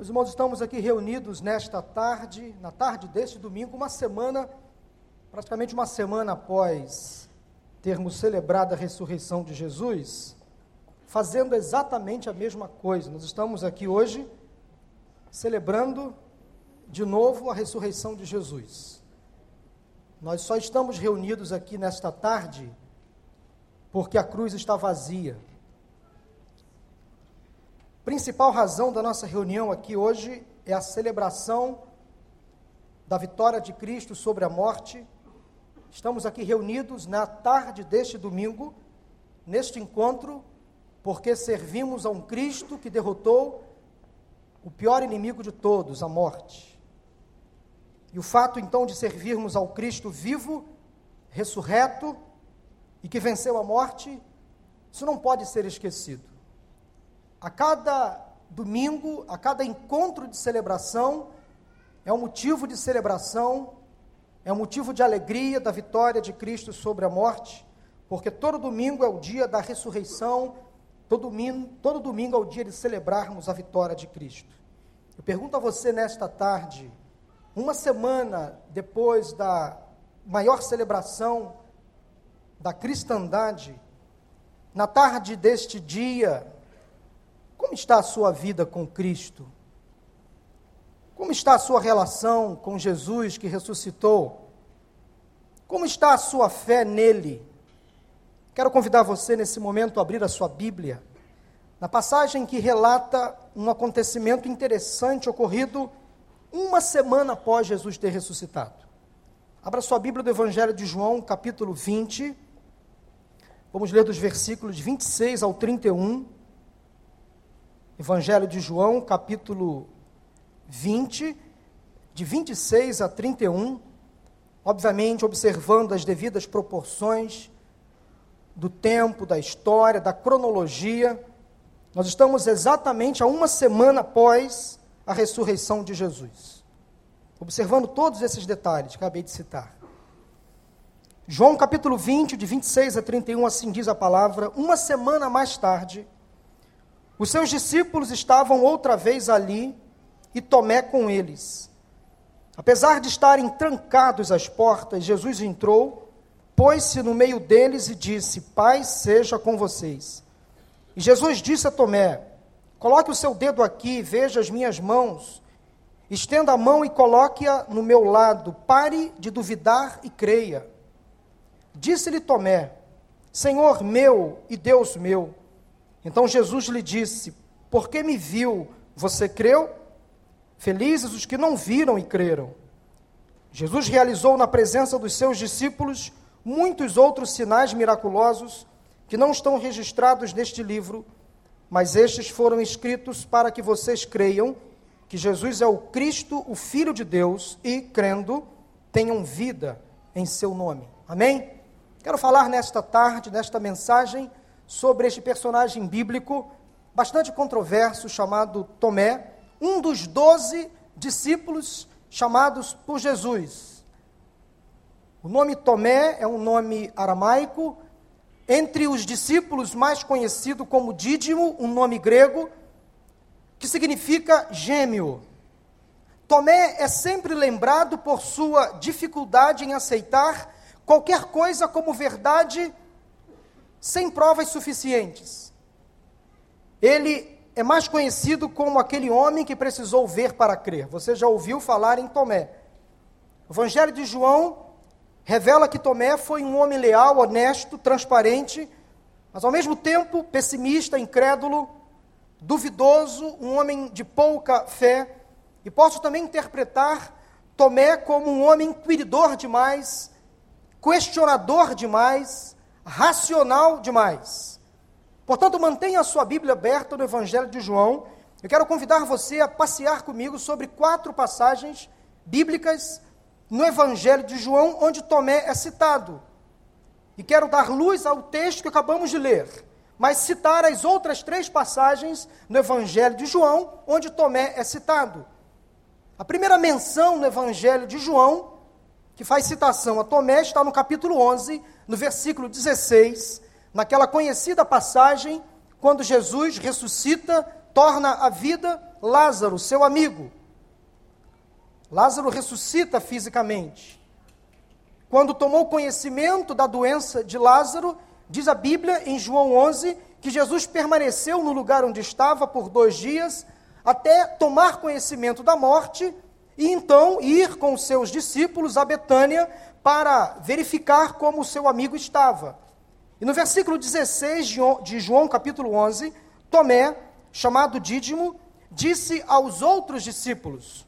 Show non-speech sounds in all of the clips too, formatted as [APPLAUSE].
Meus irmãos, estamos aqui reunidos nesta tarde, na tarde deste domingo, uma semana, praticamente uma semana após termos celebrado a ressurreição de Jesus, fazendo exatamente a mesma coisa. Nós estamos aqui hoje celebrando de novo a ressurreição de Jesus. Nós só estamos reunidos aqui nesta tarde porque a cruz está vazia principal razão da nossa reunião aqui hoje é a celebração da vitória de Cristo sobre a morte. Estamos aqui reunidos na tarde deste domingo, neste encontro, porque servimos a um Cristo que derrotou o pior inimigo de todos, a morte. E o fato então de servirmos ao Cristo vivo, ressurreto e que venceu a morte, isso não pode ser esquecido. A cada domingo, a cada encontro de celebração, é um motivo de celebração, é um motivo de alegria da vitória de Cristo sobre a morte, porque todo domingo é o dia da ressurreição, todo domingo, todo domingo é o dia de celebrarmos a vitória de Cristo. Eu pergunto a você nesta tarde, uma semana depois da maior celebração da cristandade, na tarde deste dia, como está a sua vida com Cristo? Como está a sua relação com Jesus que ressuscitou? Como está a sua fé nele? Quero convidar você nesse momento a abrir a sua Bíblia, na passagem que relata um acontecimento interessante ocorrido uma semana após Jesus ter ressuscitado. Abra sua Bíblia do Evangelho de João, capítulo 20. Vamos ler dos versículos 26 ao 31. Evangelho de João, capítulo 20, de 26 a 31, obviamente observando as devidas proporções do tempo, da história, da cronologia. Nós estamos exatamente a uma semana após a ressurreição de Jesus. Observando todos esses detalhes que acabei de citar. João capítulo 20, de 26 a 31, assim diz a palavra: Uma semana mais tarde, os seus discípulos estavam outra vez ali e Tomé com eles. Apesar de estarem trancados as portas, Jesus entrou, pôs-se no meio deles e disse: Paz seja com vocês. E Jesus disse a Tomé: Coloque o seu dedo aqui veja as minhas mãos. Estenda a mão e coloque-a no meu lado. Pare de duvidar e creia. Disse-lhe Tomé: Senhor meu e Deus meu. Então Jesus lhe disse: Porque me viu, você creu? Felizes os que não viram e creram. Jesus realizou na presença dos seus discípulos muitos outros sinais miraculosos que não estão registrados neste livro, mas estes foram escritos para que vocês creiam que Jesus é o Cristo, o Filho de Deus, e, crendo, tenham vida em seu nome. Amém? Quero falar nesta tarde, nesta mensagem, sobre este personagem bíblico bastante controverso chamado Tomé, um dos doze discípulos chamados por Jesus. O nome Tomé é um nome aramaico, entre os discípulos mais conhecido como Dídimo, um nome grego, que significa gêmeo. Tomé é sempre lembrado por sua dificuldade em aceitar qualquer coisa como verdade sem provas suficientes. Ele é mais conhecido como aquele homem que precisou ver para crer. Você já ouviu falar em Tomé. O Evangelho de João revela que Tomé foi um homem leal, honesto, transparente, mas ao mesmo tempo pessimista, incrédulo, duvidoso, um homem de pouca fé. E posso também interpretar Tomé como um homem inquiridor demais, questionador demais, racional demais. Portanto, mantenha a sua Bíblia aberta no Evangelho de João. Eu quero convidar você a passear comigo sobre quatro passagens bíblicas no Evangelho de João, onde Tomé é citado. E quero dar luz ao texto que acabamos de ler, mas citar as outras três passagens no Evangelho de João, onde Tomé é citado. A primeira menção no Evangelho de João, que faz citação a Tomé, está no capítulo 11, no versículo 16, naquela conhecida passagem, quando Jesus ressuscita torna a vida Lázaro, seu amigo. Lázaro ressuscita fisicamente. Quando tomou conhecimento da doença de Lázaro, diz a Bíblia em João 11 que Jesus permaneceu no lugar onde estava por dois dias, até tomar conhecimento da morte e então ir com seus discípulos a Betânia para verificar como o seu amigo estava. E no versículo 16 de João, capítulo 11, Tomé, chamado Dídimo, disse aos outros discípulos,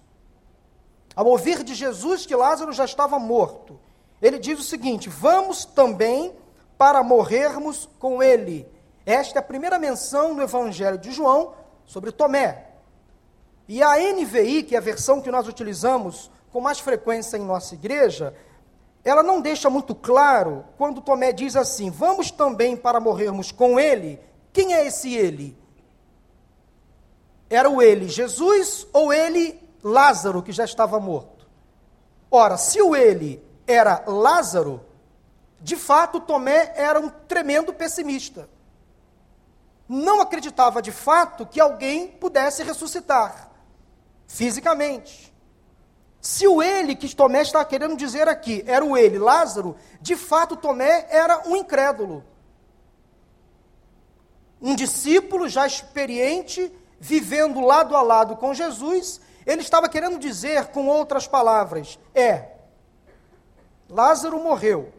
ao ouvir de Jesus que Lázaro já estava morto, ele diz o seguinte: Vamos também para morrermos com ele. Esta é a primeira menção no Evangelho de João sobre Tomé. E a NVI, que é a versão que nós utilizamos com mais frequência em nossa igreja, ela não deixa muito claro quando Tomé diz assim: Vamos também para morrermos com ele. Quem é esse ele? Era o ele Jesus ou ele Lázaro, que já estava morto? Ora, se o ele era Lázaro, de fato Tomé era um tremendo pessimista. Não acreditava de fato que alguém pudesse ressuscitar fisicamente. Se o ele que Tomé está querendo dizer aqui era o ele, Lázaro, de fato Tomé era um incrédulo. Um discípulo já experiente, vivendo lado a lado com Jesus, ele estava querendo dizer, com outras palavras, é, Lázaro morreu.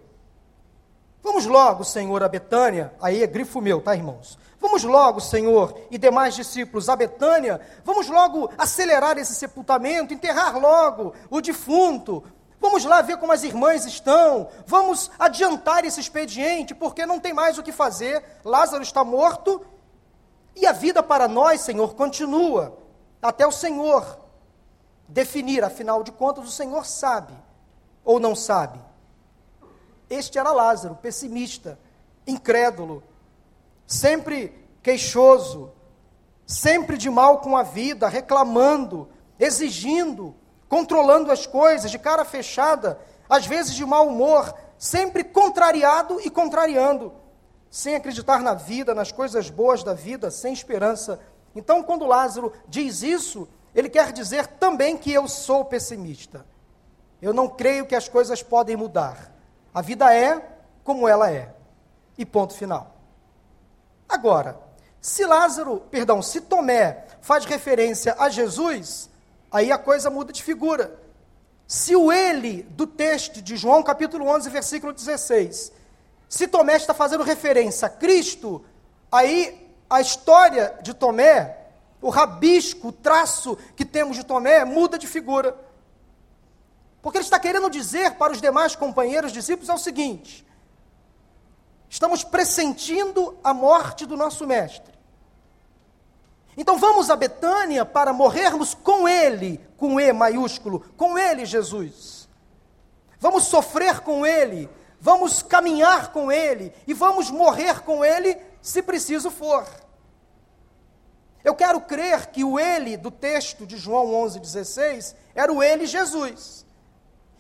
Vamos logo, Senhor, a Betânia, aí é grifo meu, tá, irmãos? Vamos logo, Senhor, e demais discípulos, a Betânia, vamos logo acelerar esse sepultamento, enterrar logo o defunto. Vamos lá ver como as irmãs estão. Vamos adiantar esse expediente, porque não tem mais o que fazer. Lázaro está morto e a vida para nós, Senhor, continua até o Senhor definir, afinal de contas, o Senhor sabe ou não sabe. Este era Lázaro, pessimista, incrédulo, sempre queixoso, sempre de mal com a vida, reclamando, exigindo, controlando as coisas, de cara fechada, às vezes de mau humor, sempre contrariado e contrariando, sem acreditar na vida, nas coisas boas da vida, sem esperança. Então, quando Lázaro diz isso, ele quer dizer também que eu sou pessimista. Eu não creio que as coisas podem mudar. A vida é como ela é. E ponto final. Agora, se Lázaro, perdão, se Tomé faz referência a Jesus, aí a coisa muda de figura. Se o ele do texto de João capítulo 11, versículo 16, se Tomé está fazendo referência a Cristo, aí a história de Tomé, o rabisco, o traço que temos de Tomé muda de figura. Porque ele está querendo dizer para os demais companheiros discípulos é o seguinte: Estamos pressentindo a morte do nosso mestre. Então vamos a Betânia para morrermos com ele, com E maiúsculo, com ele, Jesus. Vamos sofrer com ele, vamos caminhar com ele e vamos morrer com ele se preciso for. Eu quero crer que o ele do texto de João 11:16 era o ele Jesus.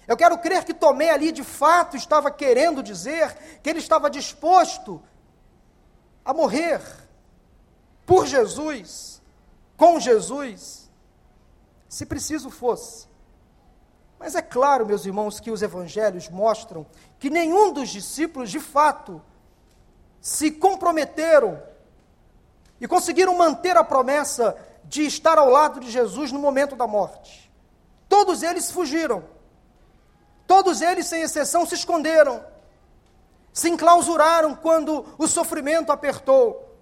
Eu quero crer que Tomé ali de fato estava querendo dizer que ele estava disposto a morrer por Jesus, com Jesus, se preciso fosse. Mas é claro, meus irmãos, que os evangelhos mostram que nenhum dos discípulos de fato se comprometeram e conseguiram manter a promessa de estar ao lado de Jesus no momento da morte. Todos eles fugiram. Todos eles, sem exceção, se esconderam, se enclausuraram quando o sofrimento apertou.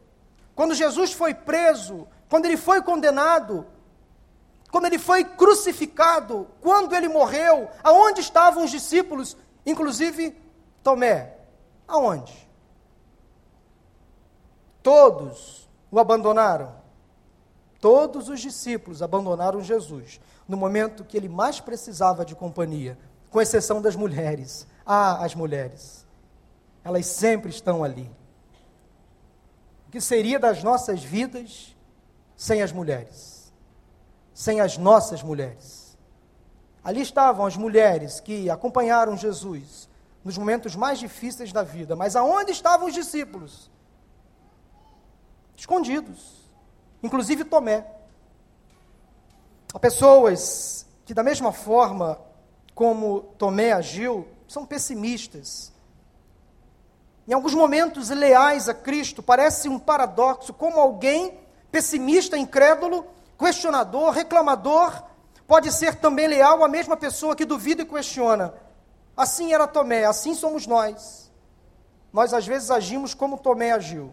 Quando Jesus foi preso, quando ele foi condenado, quando ele foi crucificado, quando ele morreu, aonde estavam os discípulos, inclusive Tomé? Aonde? Todos o abandonaram. Todos os discípulos abandonaram Jesus no momento que ele mais precisava de companhia, com exceção das mulheres. Ah, as mulheres. Elas sempre estão ali. O que seria das nossas vidas sem as mulheres? Sem as nossas mulheres? Ali estavam as mulheres que acompanharam Jesus nos momentos mais difíceis da vida, mas aonde estavam os discípulos? Escondidos. inclusive Tomé. Há pessoas que, da mesma forma como Tomé agiu, são pessimistas. Em alguns momentos, leais a Cristo, parece um paradoxo, como alguém pessimista, incrédulo, questionador, reclamador, pode ser também leal à mesma pessoa que duvida e questiona. Assim era Tomé, assim somos nós. Nós às vezes agimos como Tomé agiu.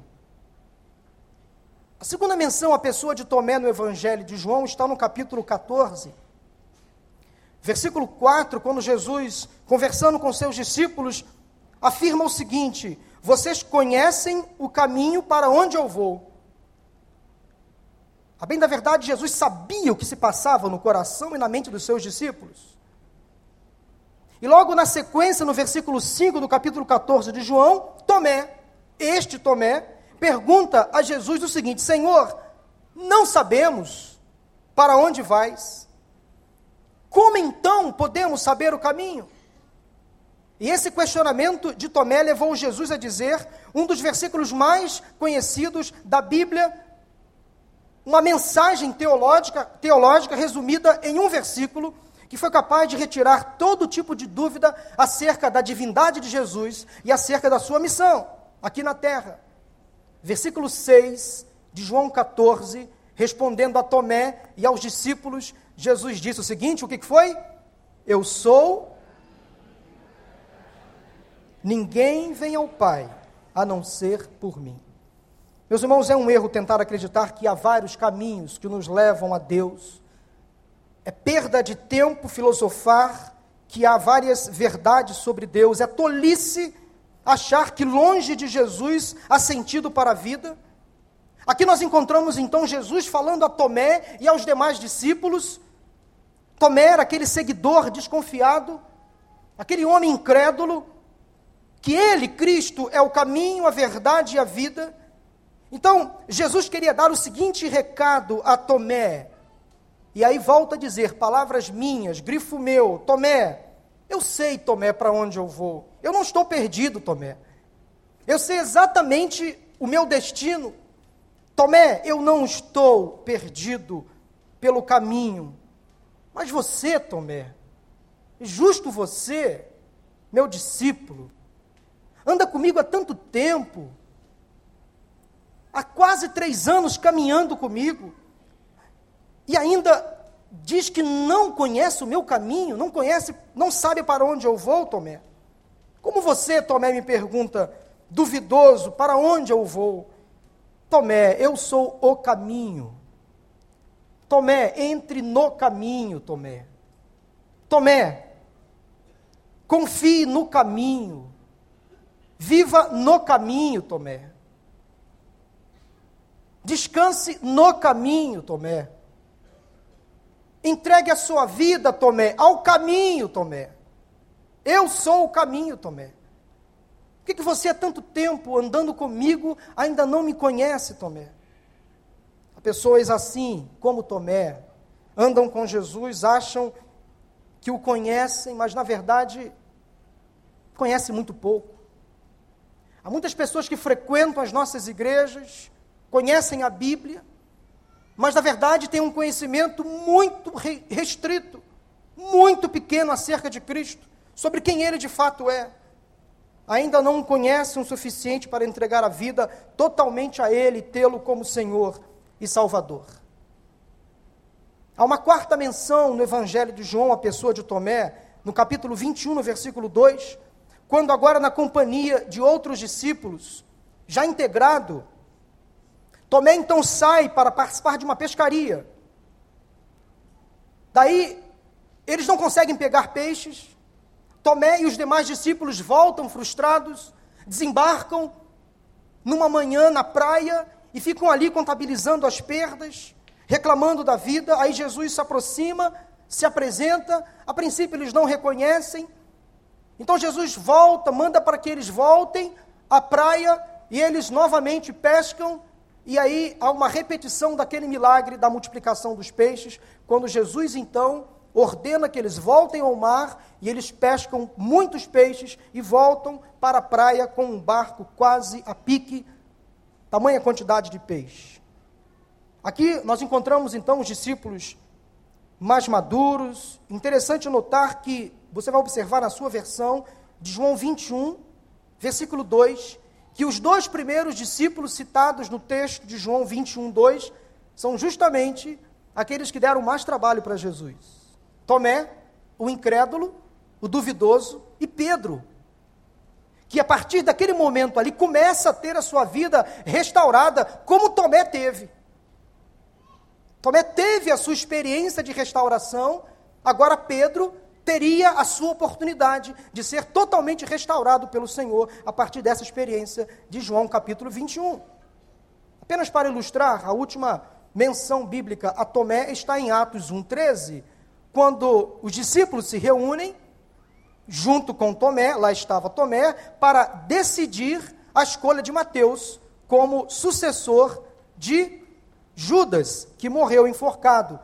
A segunda menção à pessoa de Tomé no Evangelho de João está no capítulo 14, versículo 4, quando Jesus, conversando com seus discípulos, afirma o seguinte: Vocês conhecem o caminho para onde eu vou. A bem da verdade, Jesus sabia o que se passava no coração e na mente dos seus discípulos. E logo na sequência, no versículo 5 do capítulo 14 de João, Tomé, este Tomé, pergunta a Jesus o seguinte: Senhor, não sabemos para onde vais. Como então podemos saber o caminho? E esse questionamento de Tomé levou Jesus a dizer um dos versículos mais conhecidos da Bíblia, uma mensagem teológica, teológica resumida em um versículo, que foi capaz de retirar todo tipo de dúvida acerca da divindade de Jesus e acerca da sua missão aqui na terra versículo 6 de João 14, respondendo a Tomé e aos discípulos, Jesus disse o seguinte: o que foi? Eu sou. Ninguém vem ao Pai a não ser por mim. Meus irmãos, é um erro tentar acreditar que há vários caminhos que nos levam a Deus. É perda de tempo filosofar que há várias verdades sobre Deus. É tolice achar que longe de Jesus há sentido para a vida. Aqui nós encontramos então Jesus falando a Tomé e aos demais discípulos. Tomé era aquele seguidor desconfiado, aquele homem incrédulo, que ele, Cristo, é o caminho, a verdade e a vida. Então, Jesus queria dar o seguinte recado a Tomé, e aí volta a dizer, palavras minhas, grifo meu, Tomé, eu sei, Tomé, para onde eu vou. Eu não estou perdido, Tomé. Eu sei exatamente o meu destino. Tomé, eu não estou perdido pelo caminho. Mas você, Tomé, justo você, meu discípulo, anda comigo há tanto tempo, há quase três anos caminhando comigo, e ainda diz que não conhece o meu caminho, não conhece, não sabe para onde eu vou, Tomé. Como você, Tomé, me pergunta, duvidoso, para onde eu vou? Tomé, eu sou o caminho. Tomé, entre no caminho, Tomé. Tomé, confie no caminho. Viva no caminho, Tomé. Descanse no caminho, Tomé. Entregue a sua vida, Tomé, ao caminho, Tomé. Eu sou o caminho, Tomé. Que, que você há tanto tempo andando comigo ainda não me conhece, Tomé? Há pessoas assim, como Tomé, andam com Jesus, acham que o conhecem, mas na verdade conhecem muito pouco. Há muitas pessoas que frequentam as nossas igrejas, conhecem a Bíblia, mas na verdade tem um conhecimento muito restrito, muito pequeno acerca de Cristo, sobre quem ele de fato é. Ainda não conhecem o suficiente para entregar a vida totalmente a Ele tê-lo como Senhor e Salvador. Há uma quarta menção no Evangelho de João à pessoa de Tomé, no capítulo 21, no versículo 2, quando agora na companhia de outros discípulos, já integrado Tomé então sai para participar de uma pescaria. Daí, eles não conseguem pegar peixes. Tomé e os demais discípulos voltam frustrados, desembarcam numa manhã na praia e ficam ali contabilizando as perdas, reclamando da vida. Aí Jesus se aproxima, se apresenta. A princípio, eles não reconhecem. Então, Jesus volta, manda para que eles voltem à praia e eles novamente pescam e aí há uma repetição daquele milagre da multiplicação dos peixes, quando Jesus então ordena que eles voltem ao mar e eles pescam muitos peixes e voltam para a praia com um barco quase a pique, tamanha quantidade de peixe. Aqui nós encontramos então os discípulos mais maduros. Interessante notar que você vai observar na sua versão de João 21, versículo 2, que os dois primeiros discípulos citados no texto de João 21, 2, são justamente aqueles que deram mais trabalho para Jesus: Tomé, o incrédulo, o duvidoso, e Pedro, que a partir daquele momento ali começa a ter a sua vida restaurada, como Tomé teve. Tomé teve a sua experiência de restauração, agora Pedro teria a sua oportunidade de ser totalmente restaurado pelo Senhor a partir dessa experiência de João capítulo 21. Apenas para ilustrar, a última menção bíblica a Tomé está em Atos 1,13, quando os discípulos se reúnem junto com Tomé, lá estava Tomé, para decidir a escolha de Mateus como sucessor de Judas, que morreu enforcado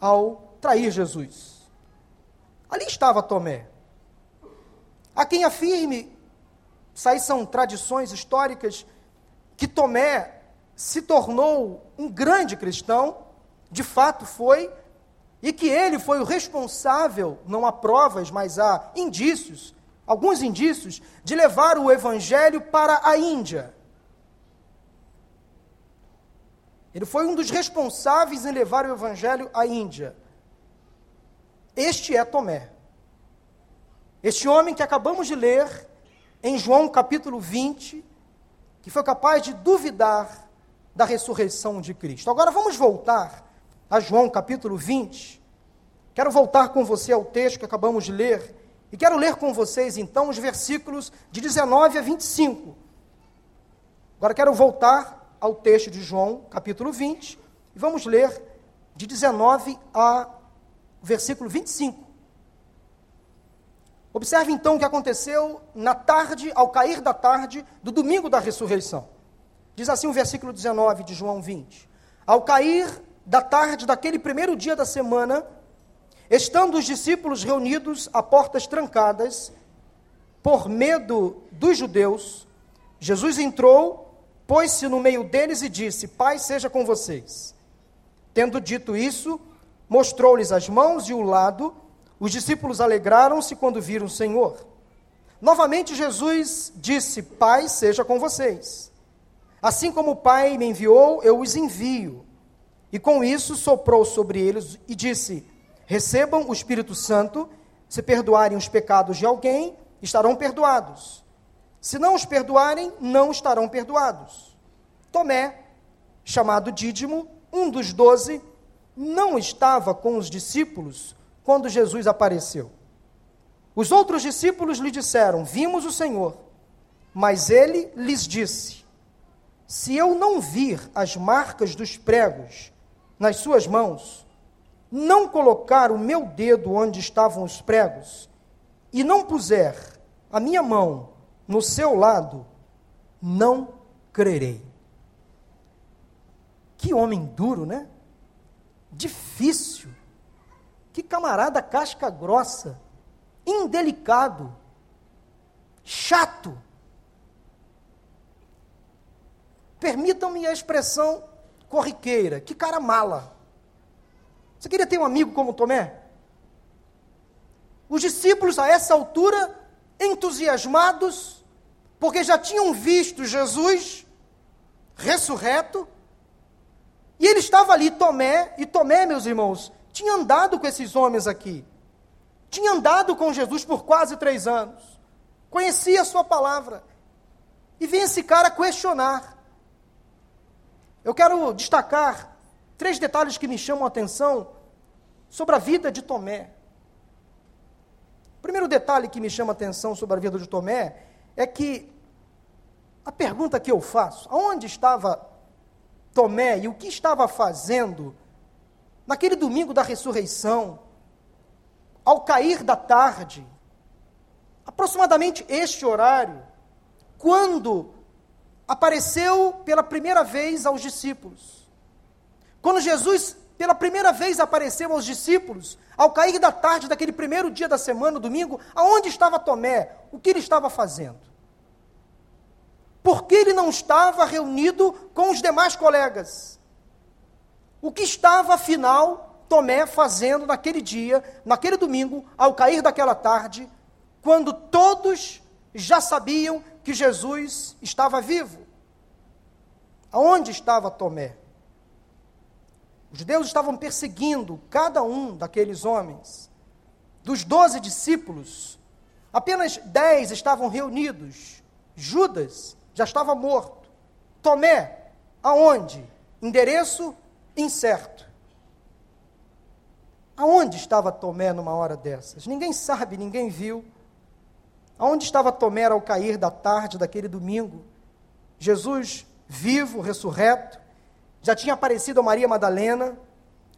ao trair Jesus. Ali estava Tomé. Há quem afirme, isso aí são tradições históricas, que Tomé se tornou um grande cristão, de fato foi, e que ele foi o responsável, não há provas, mas há indícios, alguns indícios, de levar o evangelho para a Índia. Ele foi um dos responsáveis em levar o evangelho à Índia. Este é Tomé. Este homem que acabamos de ler em João capítulo 20, que foi capaz de duvidar da ressurreição de Cristo. Agora vamos voltar a João capítulo 20. Quero voltar com você ao texto que acabamos de ler. E quero ler com vocês então os versículos de 19 a 25. Agora quero voltar ao texto de João, capítulo 20, e vamos ler de 19 a versículo 25. Observe então o que aconteceu na tarde, ao cair da tarde do domingo da ressurreição. Diz assim o versículo 19 de João 20: Ao cair da tarde daquele primeiro dia da semana, estando os discípulos reunidos a portas trancadas, por medo dos judeus, Jesus entrou, pôs-se no meio deles e disse: Pai seja com vocês. Tendo dito isso, mostrou-lhes as mãos e o lado. Os discípulos alegraram-se quando viram o Senhor. Novamente Jesus disse: Pai seja com vocês. Assim como o Pai me enviou, eu os envio. E com isso soprou sobre eles e disse: Recebam o Espírito Santo, se perdoarem os pecados de alguém, estarão perdoados. Se não os perdoarem, não estarão perdoados. Tomé, chamado Dídimo, um dos doze, não estava com os discípulos quando Jesus apareceu. Os outros discípulos lhe disseram: Vimos o Senhor. Mas ele lhes disse: Se eu não vir as marcas dos pregos nas suas mãos, não colocar o meu dedo onde estavam os pregos, e não puser a minha mão no seu lado, não crerei. Que homem duro, né? Difícil. Que camarada casca grossa, indelicado, chato. Permitam-me a expressão corriqueira, que cara mala. Você queria ter um amigo como Tomé? Os discípulos, a essa altura, entusiasmados, porque já tinham visto Jesus ressurreto, e ele estava ali, Tomé, e Tomé, meus irmãos, tinha andado com esses homens aqui, tinha andado com Jesus por quase três anos, conhecia a sua palavra, e vem esse cara questionar. Eu quero destacar três detalhes que me chamam a atenção sobre a vida de Tomé. O primeiro detalhe que me chama a atenção sobre a vida de Tomé é que a pergunta que eu faço, aonde estava Tomé e o que estava fazendo naquele domingo da ressurreição, ao cair da tarde, aproximadamente este horário, quando apareceu pela primeira vez aos discípulos. Quando Jesus, pela primeira vez, apareceu aos discípulos, ao cair da tarde daquele primeiro dia da semana, domingo, aonde estava Tomé? O que ele estava fazendo? Por que ele não estava reunido com os demais colegas? o que estava, afinal, Tomé fazendo naquele dia, naquele domingo, ao cair daquela tarde, quando todos já sabiam que Jesus estava vivo. Aonde estava Tomé? Os judeus estavam perseguindo cada um daqueles homens. Dos doze discípulos, apenas dez estavam reunidos. Judas já estava morto. Tomé, aonde? Endereço incerto. Aonde estava Tomé numa hora dessas? Ninguém sabe, ninguém viu. Aonde estava Tomé ao cair da tarde daquele domingo? Jesus, vivo, ressurreto, já tinha aparecido a Maria Madalena,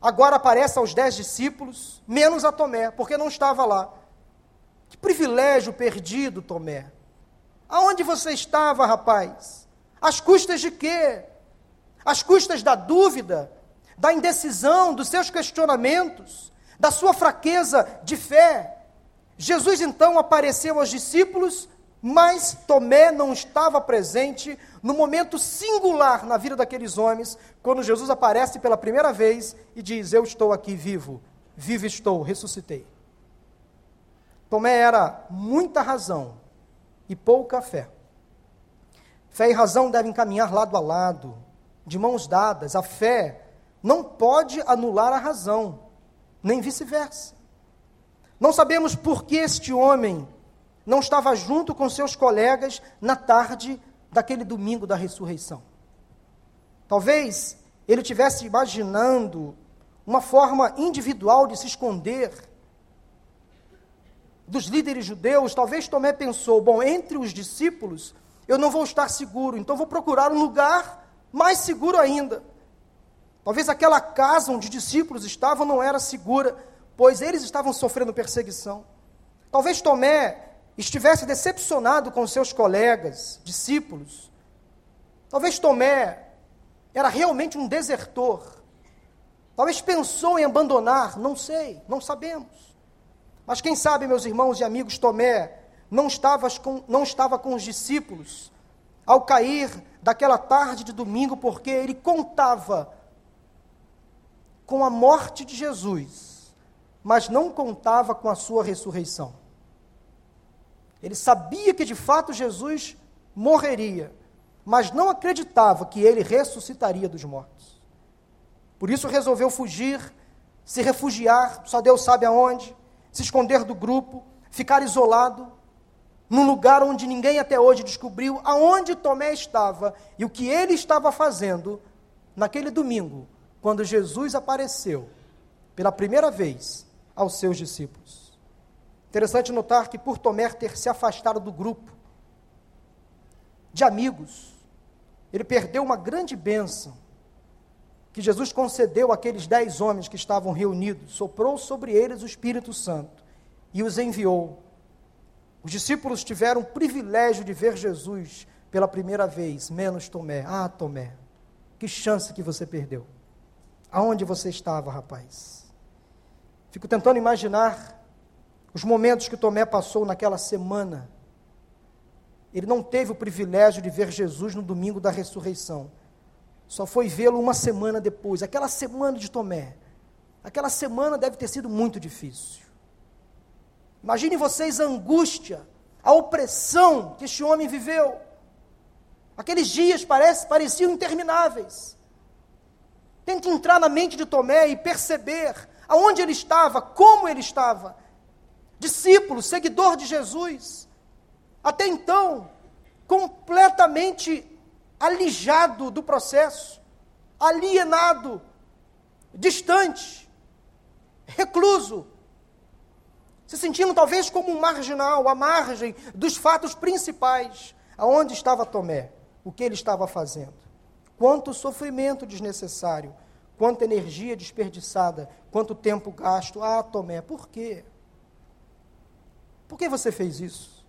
agora aparece aos dez discípulos, menos a Tomé, porque não estava lá. Que privilégio perdido, Tomé. Aonde você estava, rapaz? Às custas de quê? Às custas da dúvida, da indecisão, dos seus questionamentos, da sua fraqueza de fé. Jesus então apareceu aos discípulos, mas Tomé não estava presente no momento singular na vida daqueles homens, quando Jesus aparece pela primeira vez e diz: Eu estou aqui vivo, vivo estou, ressuscitei. Tomé era muita razão e pouca fé. Fé e razão devem caminhar lado a lado, de mãos dadas. A fé não pode anular a razão, nem vice-versa. Não sabemos por que este homem não estava junto com seus colegas na tarde daquele domingo da ressurreição. Talvez ele tivesse imaginando uma forma individual de se esconder dos líderes judeus. Talvez Tomé pensou: bom, entre os discípulos eu não vou estar seguro, então vou procurar um lugar mais seguro ainda. Talvez aquela casa onde os discípulos estavam não era segura, pois eles estavam sofrendo perseguição. Talvez Tomé estivesse decepcionado com seus colegas, discípulos. Talvez Tomé era realmente um desertor. Talvez pensou em abandonar, não sei, não sabemos. Mas quem sabe, meus irmãos e amigos, Tomé não estava com, não estava com os discípulos ao cair daquela tarde de domingo, porque ele contava com a morte de Jesus mas não contava com a sua ressurreição. Ele sabia que de fato Jesus morreria, mas não acreditava que ele ressuscitaria dos mortos. Por isso resolveu fugir, se refugiar, só Deus sabe aonde, se esconder do grupo, ficar isolado, num lugar onde ninguém até hoje descobriu aonde Tomé estava e o que ele estava fazendo naquele domingo, quando Jesus apareceu pela primeira vez aos seus discípulos. Interessante notar que, por Tomé ter se afastado do grupo de amigos, ele perdeu uma grande bênção que Jesus concedeu àqueles dez homens que estavam reunidos, soprou sobre eles o Espírito Santo e os enviou. Os discípulos tiveram o privilégio de ver Jesus pela primeira vez, menos Tomé. Ah, Tomé, que chance que você perdeu. Aonde você estava, rapaz? Fico tentando imaginar os momentos que Tomé passou naquela semana. Ele não teve o privilégio de ver Jesus no domingo da ressurreição. Só foi vê-lo uma semana depois. Aquela semana de Tomé. Aquela semana deve ter sido muito difícil. Imagine vocês a angústia, a opressão que este homem viveu. Aqueles dias parece, pareciam intermináveis. Tente entrar na mente de Tomé e perceber aonde ele estava, como ele estava. Discípulo, seguidor de Jesus. Até então, completamente alijado do processo, alienado, distante, recluso, se sentindo talvez como um marginal, à margem dos fatos principais. Aonde estava Tomé? O que ele estava fazendo? Quanto sofrimento desnecessário quanta energia desperdiçada, quanto tempo gasto. Ah, Tomé, por quê? Por que você fez isso?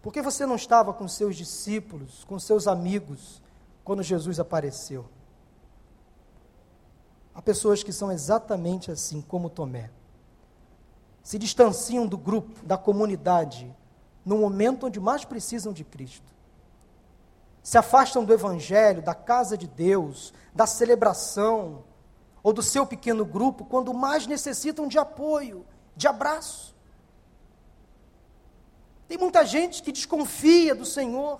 Por que você não estava com seus discípulos, com seus amigos, quando Jesus apareceu? Há pessoas que são exatamente assim, como Tomé. Se distanciam do grupo, da comunidade, no momento onde mais precisam de Cristo se afastam do Evangelho, da casa de Deus, da celebração, ou do seu pequeno grupo quando mais necessitam de apoio, de abraço. Tem muita gente que desconfia do Senhor,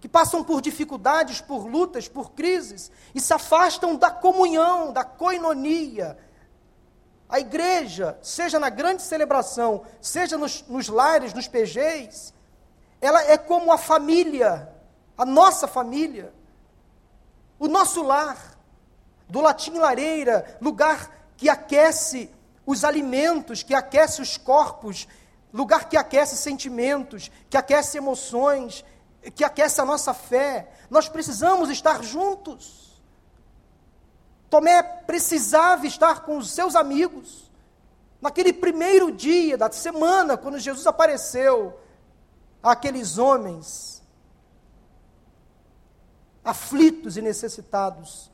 que passam por dificuldades, por lutas, por crises e se afastam da comunhão, da coinonia. A igreja, seja na grande celebração, seja nos, nos lares, nos PGs, ela é como a família, a nossa família, o nosso lar do latim lareira, lugar que aquece os alimentos, que aquece os corpos, lugar que aquece sentimentos, que aquece emoções, que aquece a nossa fé. Nós precisamos estar juntos. Tomé precisava estar com os seus amigos. Naquele primeiro dia da semana, quando Jesus apareceu àqueles homens aflitos e necessitados,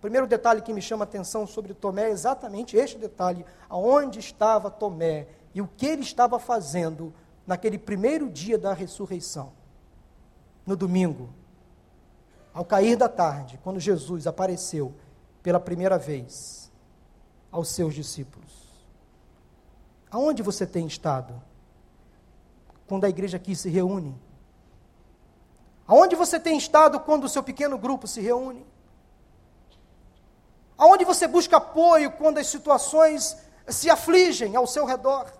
primeiro detalhe que me chama a atenção sobre Tomé é exatamente este detalhe: aonde estava Tomé e o que ele estava fazendo naquele primeiro dia da ressurreição. No domingo, ao cair da tarde, quando Jesus apareceu pela primeira vez aos seus discípulos. Aonde você tem estado? Quando a igreja aqui se reúne? Aonde você tem estado quando o seu pequeno grupo se reúne? Aonde você busca apoio quando as situações se afligem ao seu redor?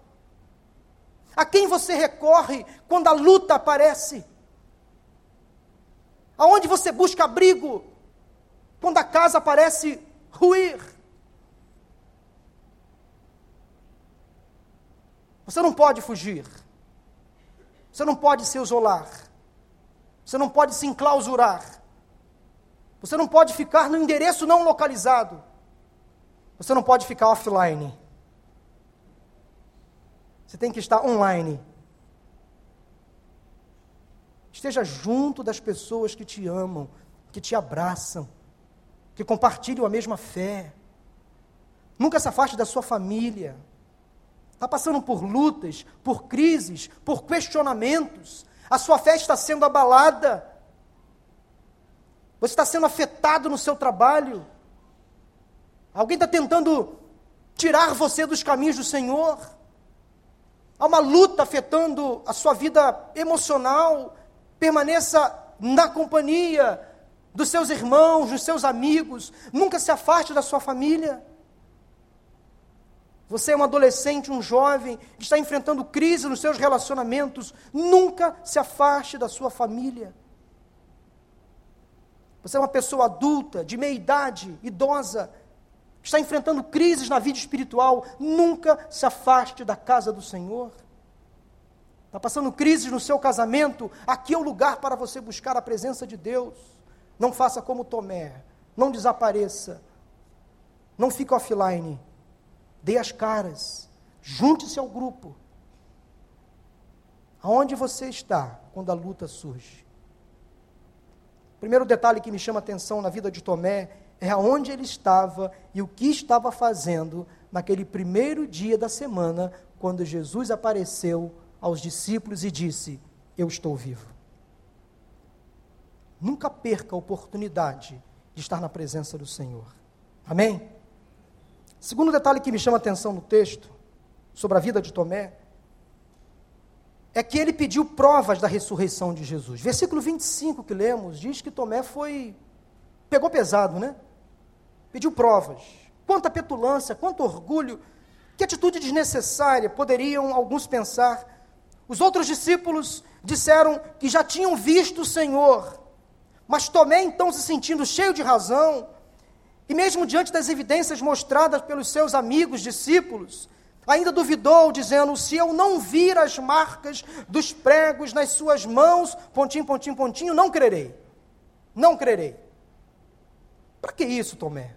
A quem você recorre quando a luta aparece? Aonde você busca abrigo quando a casa parece ruir? Você não pode fugir. Você não pode se isolar. Você não pode se enclausurar. Você não pode ficar no endereço não localizado. Você não pode ficar offline. Você tem que estar online. Esteja junto das pessoas que te amam, que te abraçam, que compartilham a mesma fé. Nunca se afaste da sua família. Está passando por lutas, por crises, por questionamentos. A sua fé está sendo abalada. Você está sendo afetado no seu trabalho. Alguém está tentando tirar você dos caminhos do Senhor. Há uma luta afetando a sua vida emocional. Permaneça na companhia dos seus irmãos, dos seus amigos. Nunca se afaste da sua família. Você é um adolescente, um jovem, que está enfrentando crise nos seus relacionamentos. Nunca se afaste da sua família. Você é uma pessoa adulta, de meia idade, idosa, está enfrentando crises na vida espiritual. Nunca se afaste da casa do Senhor. Está passando crises no seu casamento. Aqui é o lugar para você buscar a presença de Deus. Não faça como Tomé. Não desapareça. Não fique offline. Dê as caras. Junte-se ao grupo. Aonde você está quando a luta surge? primeiro detalhe que me chama a atenção na vida de Tomé é aonde ele estava e o que estava fazendo naquele primeiro dia da semana, quando Jesus apareceu aos discípulos e disse: Eu estou vivo. Nunca perca a oportunidade de estar na presença do Senhor. Amém? Segundo detalhe que me chama a atenção no texto, sobre a vida de Tomé, é que ele pediu provas da ressurreição de Jesus. Versículo 25 que lemos diz que Tomé foi. pegou pesado, né? Pediu provas. Quanta petulância, quanto orgulho, que atitude desnecessária, poderiam alguns pensar. Os outros discípulos disseram que já tinham visto o Senhor, mas Tomé, então, se sentindo cheio de razão, e mesmo diante das evidências mostradas pelos seus amigos, discípulos, Ainda duvidou, dizendo: Se eu não vir as marcas dos pregos nas suas mãos, pontinho, pontinho, pontinho, não crerei. Não crerei. Para que isso, Tomé?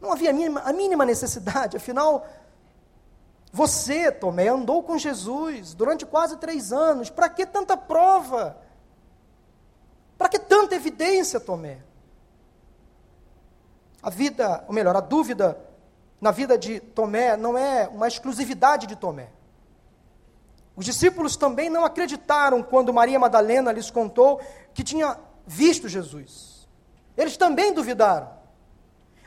Não havia a mínima, necessidade, afinal, você, Tomé, andou com Jesus durante quase três anos. Para que tanta prova? Para que tanta evidência, Tomé? A vida, ou melhor, a dúvida na vida de Tomé não é uma exclusividade de Tomé. Os discípulos também não acreditaram quando Maria Madalena lhes contou que tinha visto Jesus. Eles também duvidaram.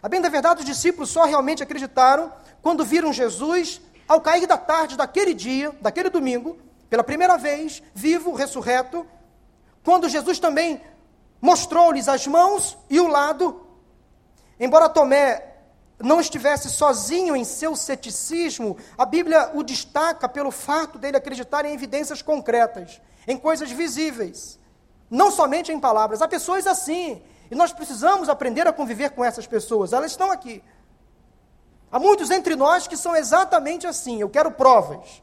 A bem da verdade, os discípulos só realmente acreditaram quando viram Jesus ao cair da tarde daquele dia, daquele domingo, pela primeira vez, vivo, ressurreto, quando Jesus também mostrou-lhes as mãos e o lado. Embora Tomé não estivesse sozinho em seu ceticismo, a Bíblia o destaca pelo fato dele acreditar em evidências concretas, em coisas visíveis, não somente em palavras. Há pessoas assim, e nós precisamos aprender a conviver com essas pessoas, elas estão aqui. Há muitos entre nós que são exatamente assim. Eu quero provas.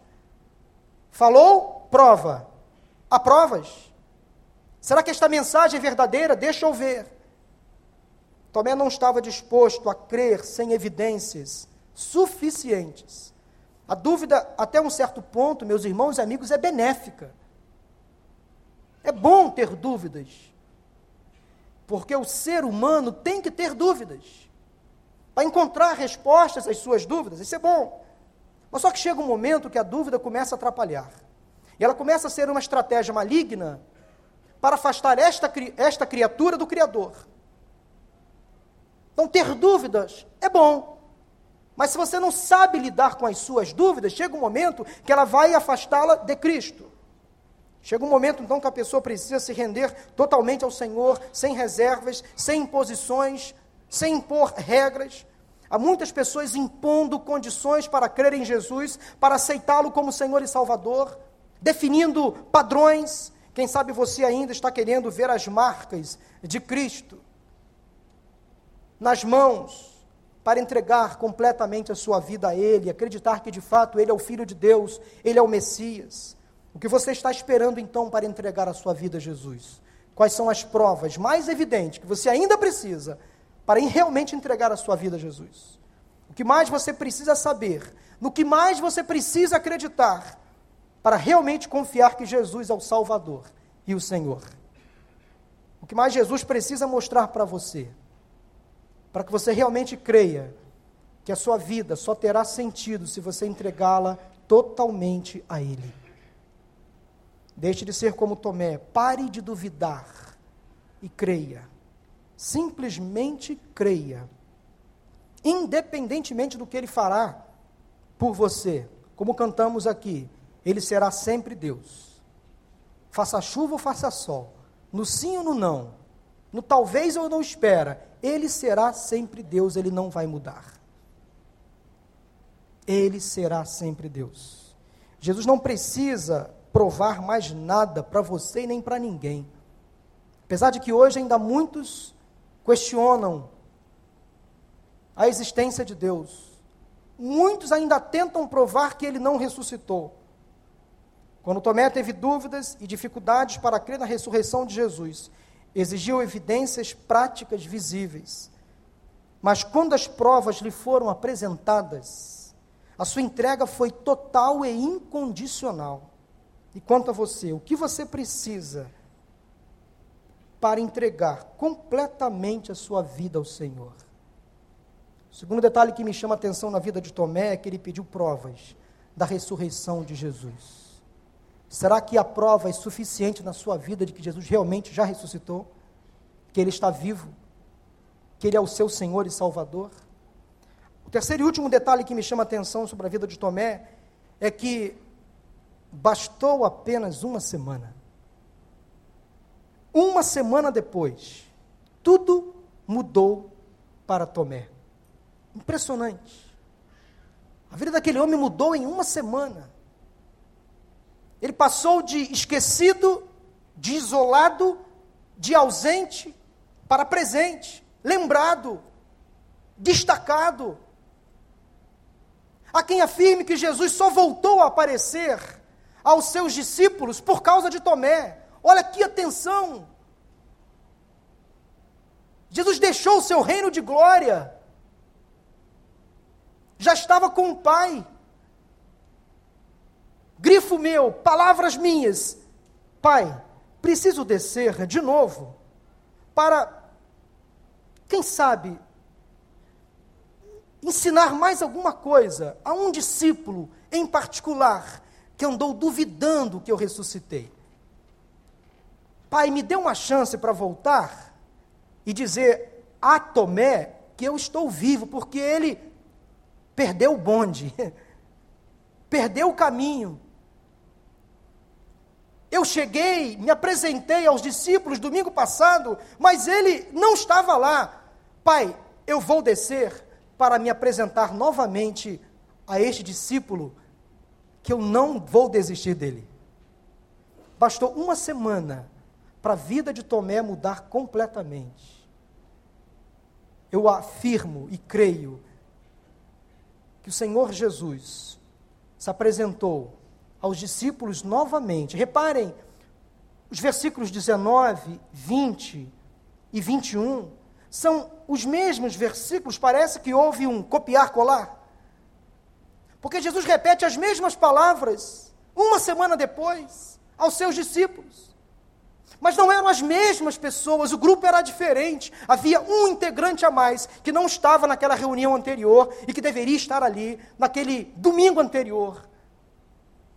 Falou? Prova. Há provas. Será que esta mensagem é verdadeira? Deixa eu ver. Tomé não estava disposto a crer sem evidências suficientes. A dúvida, até um certo ponto, meus irmãos e amigos, é benéfica. É bom ter dúvidas. Porque o ser humano tem que ter dúvidas para encontrar respostas às suas dúvidas. Isso é bom. Mas só que chega um momento que a dúvida começa a atrapalhar. E ela começa a ser uma estratégia maligna para afastar esta, esta criatura do Criador. Então, ter dúvidas é bom. Mas se você não sabe lidar com as suas dúvidas, chega um momento que ela vai afastá-la de Cristo. Chega um momento, então, que a pessoa precisa se render totalmente ao Senhor, sem reservas, sem imposições, sem impor regras. Há muitas pessoas impondo condições para crer em Jesus, para aceitá-lo como Senhor e Salvador, definindo padrões. Quem sabe você ainda está querendo ver as marcas de Cristo nas mãos para entregar completamente a sua vida a Ele, acreditar que de fato Ele é o Filho de Deus, Ele é o Messias. O que você está esperando então para entregar a sua vida a Jesus? Quais são as provas mais evidentes que você ainda precisa para realmente entregar a sua vida a Jesus. O que mais você precisa saber, no que mais você precisa acreditar, para realmente confiar que Jesus é o Salvador e o Senhor. O que mais Jesus precisa mostrar para você, para que você realmente creia que a sua vida só terá sentido se você entregá-la totalmente a Ele. Deixe de ser como Tomé, pare de duvidar e creia. Simplesmente creia. Independentemente do que ele fará por você, como cantamos aqui, ele será sempre Deus. Faça chuva ou faça sol, no sim ou no não, no talvez ou não espera, ele será sempre Deus, ele não vai mudar. Ele será sempre Deus. Jesus não precisa provar mais nada para você e nem para ninguém. Apesar de que hoje ainda muitos questionam a existência de Deus. Muitos ainda tentam provar que ele não ressuscitou. Quando Tomé teve dúvidas e dificuldades para crer na ressurreição de Jesus, exigiu evidências práticas visíveis. Mas quando as provas lhe foram apresentadas, a sua entrega foi total e incondicional. E quanto a você, o que você precisa para entregar completamente a sua vida ao Senhor. O segundo detalhe que me chama a atenção na vida de Tomé é que ele pediu provas da ressurreição de Jesus. Será que a prova é suficiente na sua vida de que Jesus realmente já ressuscitou? Que Ele está vivo? Que Ele é o seu Senhor e Salvador? O terceiro e último detalhe que me chama a atenção sobre a vida de Tomé é que bastou apenas uma semana uma semana depois, tudo mudou para Tomé. Impressionante. A vida daquele homem mudou em uma semana. Ele passou de esquecido, de isolado, de ausente, para presente, lembrado, destacado. Há quem afirme que Jesus só voltou a aparecer aos seus discípulos por causa de Tomé. Olha que atenção! Jesus deixou o seu reino de glória, já estava com o Pai. Grifo meu, palavras minhas. Pai, preciso descer de novo para, quem sabe, ensinar mais alguma coisa a um discípulo em particular que andou duvidando que eu ressuscitei. Pai, me dê uma chance para voltar e dizer a Tomé que eu estou vivo, porque ele perdeu o bonde, [LAUGHS] perdeu o caminho. Eu cheguei, me apresentei aos discípulos domingo passado, mas ele não estava lá. Pai, eu vou descer para me apresentar novamente a este discípulo, que eu não vou desistir dele. Bastou uma semana para a vida de Tomé mudar completamente. Eu afirmo e creio que o Senhor Jesus se apresentou aos discípulos novamente. Reparem, os versículos 19, 20 e 21 são os mesmos versículos, parece que houve um copiar-colar. Porque Jesus repete as mesmas palavras uma semana depois aos seus discípulos. Mas não eram as mesmas pessoas, o grupo era diferente. Havia um integrante a mais que não estava naquela reunião anterior e que deveria estar ali naquele domingo anterior.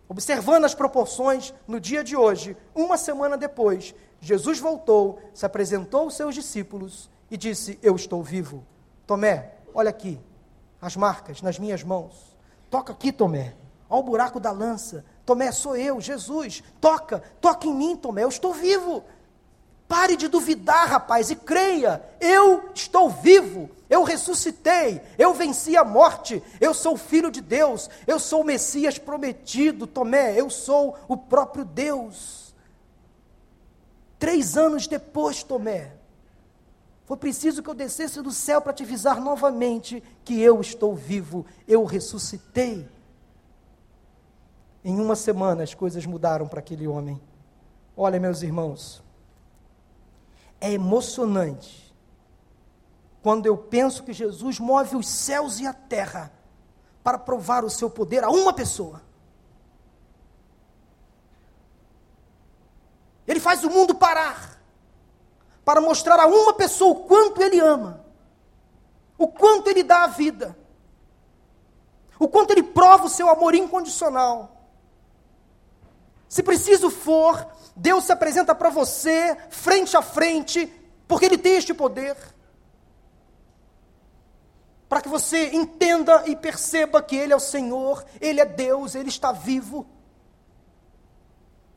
Observando as proporções, no dia de hoje, uma semana depois, Jesus voltou, se apresentou aos seus discípulos e disse: Eu estou vivo. Tomé, olha aqui, as marcas nas minhas mãos. Toca aqui, Tomé. Olha o buraco da lança. Tomé, sou eu, Jesus. Toca, toca em mim, Tomé, eu estou vivo. Pare de duvidar, rapaz, e creia. Eu estou vivo. Eu ressuscitei. Eu venci a morte. Eu sou filho de Deus. Eu sou o Messias prometido. Tomé, eu sou o próprio Deus. Três anos depois, Tomé, foi preciso que eu descesse do céu para te avisar novamente que eu estou vivo. Eu ressuscitei. Em uma semana as coisas mudaram para aquele homem. Olha, meus irmãos, é emocionante quando eu penso que Jesus move os céus e a terra para provar o seu poder a uma pessoa. Ele faz o mundo parar para mostrar a uma pessoa o quanto ele ama, o quanto ele dá a vida, o quanto ele prova o seu amor incondicional. Se preciso for, Deus se apresenta para você, frente a frente, porque Ele tem este poder. Para que você entenda e perceba que Ele é o Senhor, Ele é Deus, Ele está vivo.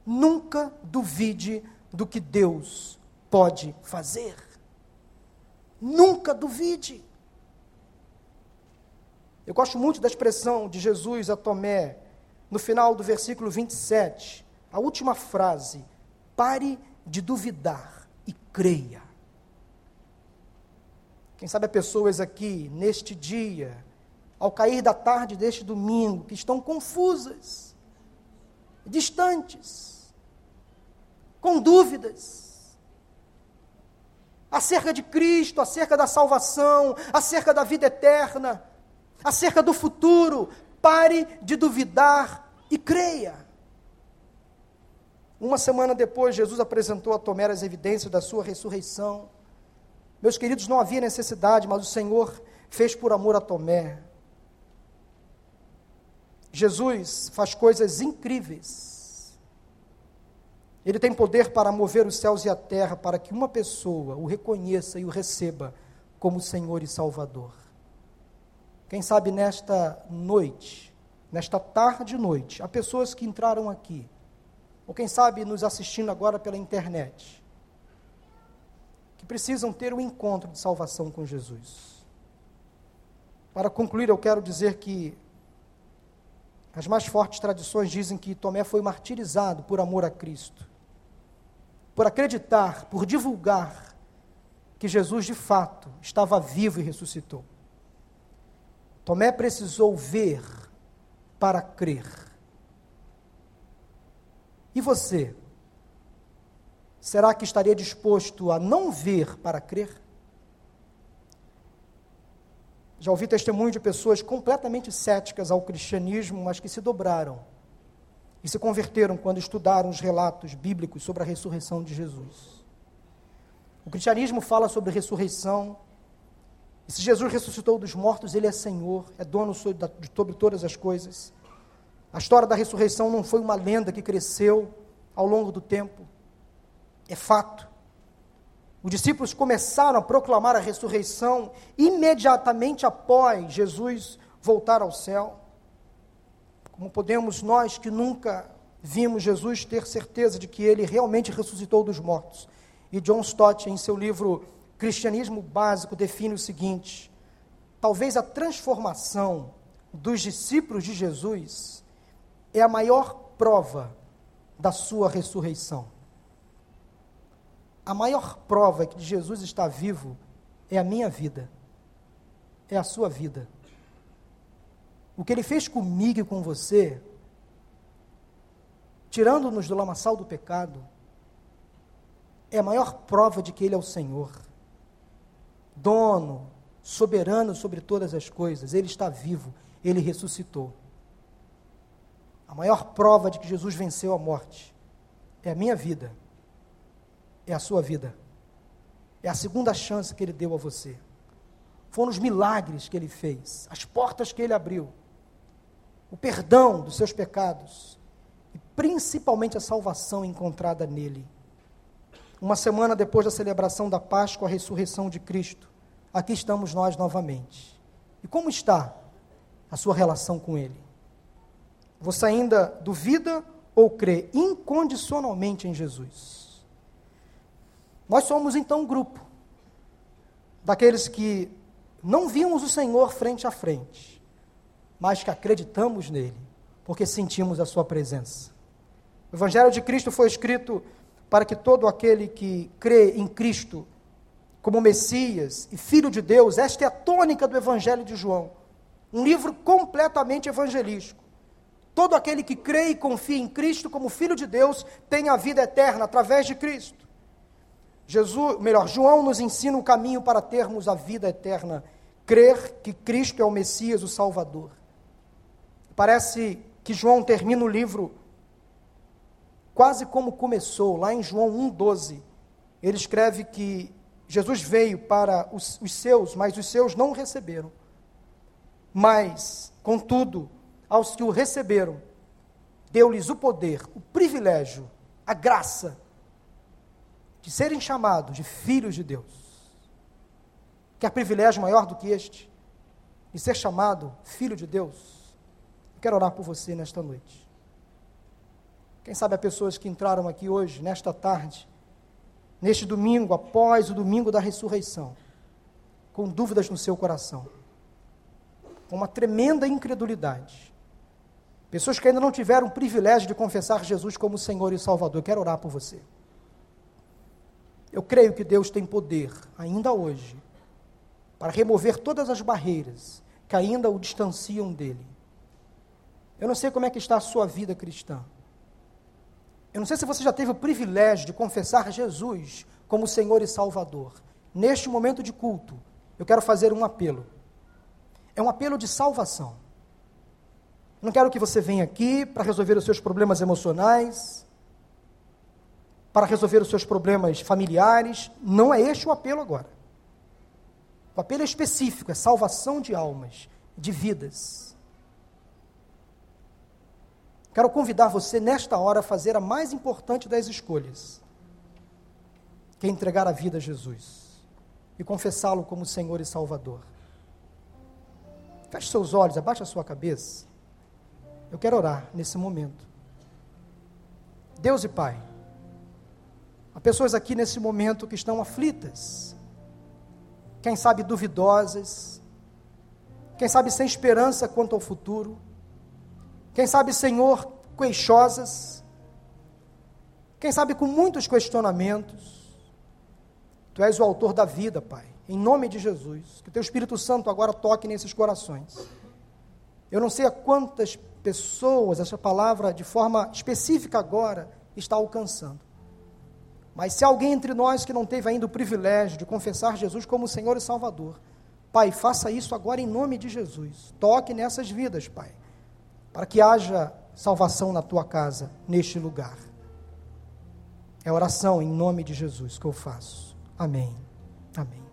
Nunca duvide do que Deus pode fazer. Nunca duvide. Eu gosto muito da expressão de Jesus a Tomé, no final do versículo 27, a última frase: Pare de duvidar e creia. Quem sabe há pessoas aqui, neste dia, ao cair da tarde deste domingo, que estão confusas, distantes, com dúvidas, acerca de Cristo, acerca da salvação, acerca da vida eterna, acerca do futuro. Pare de duvidar e creia. Uma semana depois, Jesus apresentou a Tomé as evidências da sua ressurreição. Meus queridos, não havia necessidade, mas o Senhor fez por amor a Tomé. Jesus faz coisas incríveis. Ele tem poder para mover os céus e a terra para que uma pessoa o reconheça e o receba como Senhor e Salvador. Quem sabe nesta noite, nesta tarde e noite, há pessoas que entraram aqui ou quem sabe nos assistindo agora pela internet, que precisam ter um encontro de salvação com Jesus. Para concluir, eu quero dizer que as mais fortes tradições dizem que Tomé foi martirizado por amor a Cristo, por acreditar, por divulgar que Jesus de fato estava vivo e ressuscitou. Tomé precisou ver para crer. E você? Será que estaria disposto a não ver para crer? Já ouvi testemunho de pessoas completamente céticas ao cristianismo, mas que se dobraram e se converteram quando estudaram os relatos bíblicos sobre a ressurreição de Jesus. O cristianismo fala sobre ressurreição. E se Jesus ressuscitou dos mortos, ele é Senhor, é dono de sobre todas as coisas. A história da ressurreição não foi uma lenda que cresceu ao longo do tempo. É fato. Os discípulos começaram a proclamar a ressurreição imediatamente após Jesus voltar ao céu. Como podemos nós que nunca vimos Jesus ter certeza de que ele realmente ressuscitou dos mortos? E John Stott, em seu livro Cristianismo Básico, define o seguinte: talvez a transformação dos discípulos de Jesus é a maior prova da sua ressurreição. A maior prova que Jesus está vivo é a minha vida, é a sua vida. O que ele fez comigo e com você, tirando-nos do lamaçal do pecado, é a maior prova de que ele é o Senhor, dono, soberano sobre todas as coisas, ele está vivo, ele ressuscitou. A maior prova de que Jesus venceu a morte é a minha vida, é a sua vida, é a segunda chance que ele deu a você. Foram os milagres que ele fez, as portas que ele abriu, o perdão dos seus pecados e principalmente a salvação encontrada nele. Uma semana depois da celebração da Páscoa, a ressurreição de Cristo, aqui estamos nós novamente. E como está a sua relação com Ele? Você ainda duvida ou crê incondicionalmente em Jesus? Nós somos então um grupo daqueles que não vimos o Senhor frente a frente, mas que acreditamos nele, porque sentimos a Sua presença. O Evangelho de Cristo foi escrito para que todo aquele que crê em Cristo como Messias e Filho de Deus, esta é a tônica do Evangelho de João, um livro completamente evangelístico. Todo aquele que crê e confia em Cristo como Filho de Deus tem a vida eterna através de Cristo. Jesus, melhor, João nos ensina o caminho para termos a vida eterna, crer que Cristo é o Messias, o Salvador. Parece que João termina o livro quase como começou, lá em João 1,12. Ele escreve que Jesus veio para os, os seus, mas os seus não o receberam. Mas, contudo, aos que o receberam, deu-lhes o poder, o privilégio, a graça de serem chamados de filhos de Deus. Quer privilégio maior do que este? De ser chamado filho de Deus? Quero orar por você nesta noite. Quem sabe há pessoas que entraram aqui hoje, nesta tarde, neste domingo, após o domingo da ressurreição, com dúvidas no seu coração, com uma tremenda incredulidade, Pessoas que ainda não tiveram o privilégio de confessar Jesus como Senhor e Salvador. Eu quero orar por você. Eu creio que Deus tem poder, ainda hoje, para remover todas as barreiras que ainda o distanciam dele. Eu não sei como é que está a sua vida cristã. Eu não sei se você já teve o privilégio de confessar Jesus como Senhor e Salvador. Neste momento de culto, eu quero fazer um apelo. É um apelo de salvação. Não quero que você venha aqui para resolver os seus problemas emocionais, para resolver os seus problemas familiares. Não é este o apelo agora. O apelo é específico, é salvação de almas, de vidas. Quero convidar você nesta hora a fazer a mais importante das escolhas, que é entregar a vida a Jesus e confessá-lo como Senhor e Salvador. Feche seus olhos, abaixe a sua cabeça. Eu quero orar nesse momento. Deus e Pai, há pessoas aqui nesse momento que estão aflitas, quem sabe duvidosas, quem sabe sem esperança quanto ao futuro, quem sabe, Senhor, queixosas, quem sabe com muitos questionamentos. Tu és o autor da vida, Pai, em nome de Jesus, que Teu Espírito Santo agora toque nesses corações. Eu não sei a quantas pessoas, essa palavra de forma específica agora está alcançando. Mas se alguém entre nós que não teve ainda o privilégio de confessar Jesus como Senhor e Salvador, Pai, faça isso agora em nome de Jesus. Toque nessas vidas, Pai, para que haja salvação na tua casa, neste lugar. É oração em nome de Jesus que eu faço. Amém. Amém.